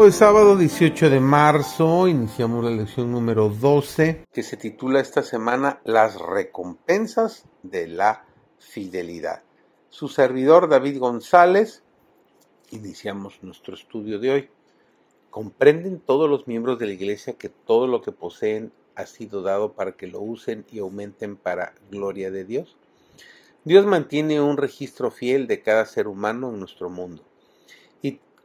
Hoy sábado 18 de marzo iniciamos la lección número 12 que se titula esta semana Las recompensas de la fidelidad. Su servidor David González, iniciamos nuestro estudio de hoy. ¿Comprenden todos los miembros de la iglesia que todo lo que poseen ha sido dado para que lo usen y aumenten para gloria de Dios? Dios mantiene un registro fiel de cada ser humano en nuestro mundo.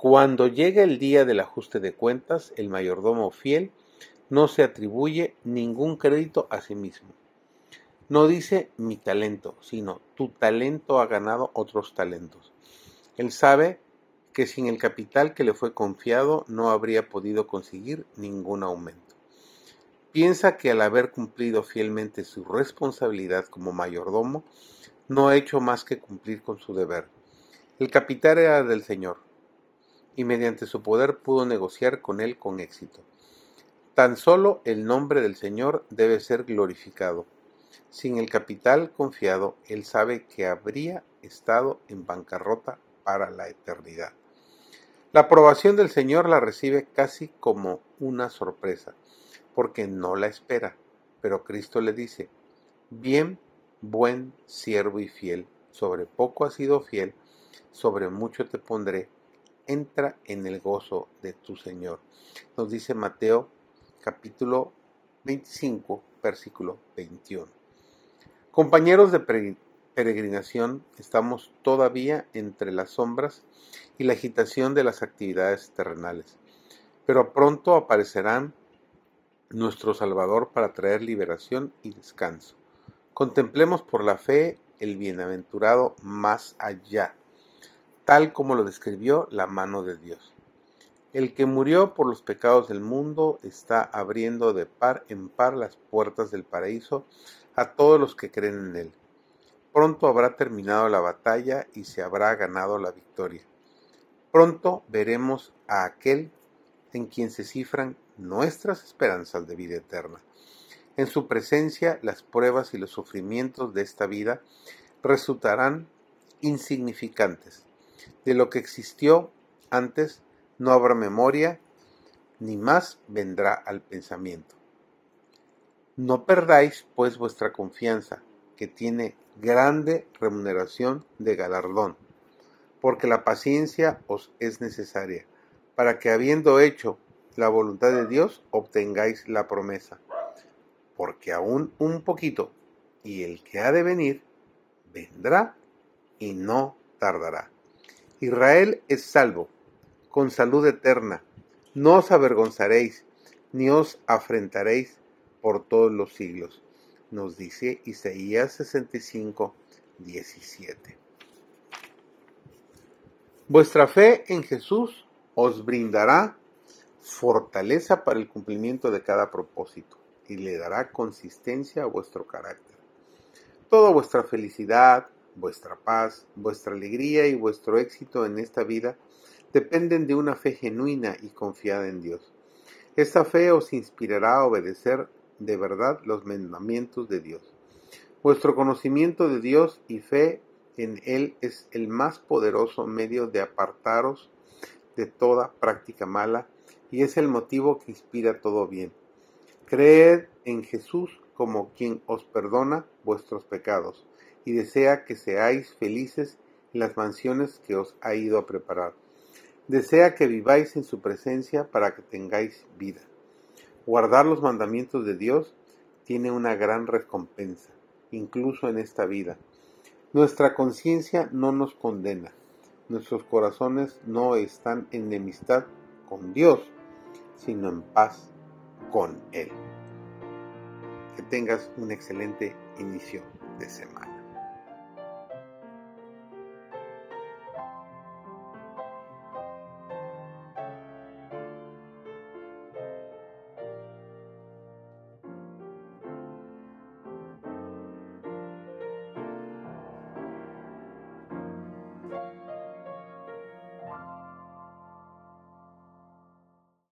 Cuando llega el día del ajuste de cuentas, el mayordomo fiel no se atribuye ningún crédito a sí mismo. No dice mi talento, sino tu talento ha ganado otros talentos. Él sabe que sin el capital que le fue confiado no habría podido conseguir ningún aumento. Piensa que al haber cumplido fielmente su responsabilidad como mayordomo, no ha hecho más que cumplir con su deber. El capital era del Señor, y mediante su poder pudo negociar con él con éxito. Tan solo el nombre del Señor debe ser glorificado. Sin el capital confiado, él sabe que habría estado en bancarrota para la eternidad. La aprobación del Señor la recibe casi como una sorpresa, porque no la espera. Pero Cristo le dice, bien, buen siervo y fiel, sobre poco has sido fiel, sobre mucho te pondré, entra en el gozo de tu Señor. Nos dice Mateo capítulo 25, versículo 21. Compañeros de peregrinación, estamos todavía entre las sombras y la agitación de las actividades terrenales, pero pronto aparecerán nuestro Salvador para traer liberación y descanso. Contemplemos por la fe el bienaventurado más allá tal como lo describió la mano de Dios. El que murió por los pecados del mundo está abriendo de par en par las puertas del paraíso a todos los que creen en él. Pronto habrá terminado la batalla y se habrá ganado la victoria. Pronto veremos a aquel en quien se cifran nuestras esperanzas de vida eterna. En su presencia las pruebas y los sufrimientos de esta vida resultarán insignificantes de lo que existió antes no habrá memoria, ni más vendrá al pensamiento. No perdáis, pues, vuestra confianza, que tiene grande remuneración de galardón, porque la paciencia os es necesaria, para que habiendo hecho la voluntad de Dios, obtengáis la promesa. Porque aún un poquito, y el que ha de venir, vendrá y no tardará. Israel es salvo, con salud eterna. No os avergonzaréis, ni os afrentaréis por todos los siglos. Nos dice Isaías 65, 17. Vuestra fe en Jesús os brindará fortaleza para el cumplimiento de cada propósito y le dará consistencia a vuestro carácter. Toda vuestra felicidad, vuestra paz, vuestra alegría y vuestro éxito en esta vida dependen de una fe genuina y confiada en Dios. Esta fe os inspirará a obedecer de verdad los mandamientos de Dios. Vuestro conocimiento de Dios y fe en Él es el más poderoso medio de apartaros de toda práctica mala y es el motivo que inspira todo bien. Creed en Jesús como quien os perdona vuestros pecados y desea que seáis felices en las mansiones que os ha ido a preparar. Desea que viváis en su presencia para que tengáis vida. Guardar los mandamientos de Dios tiene una gran recompensa, incluso en esta vida. Nuestra conciencia no nos condena. Nuestros corazones no están en enemistad con Dios, sino en paz con Él. Que tengas un excelente inicio de semana.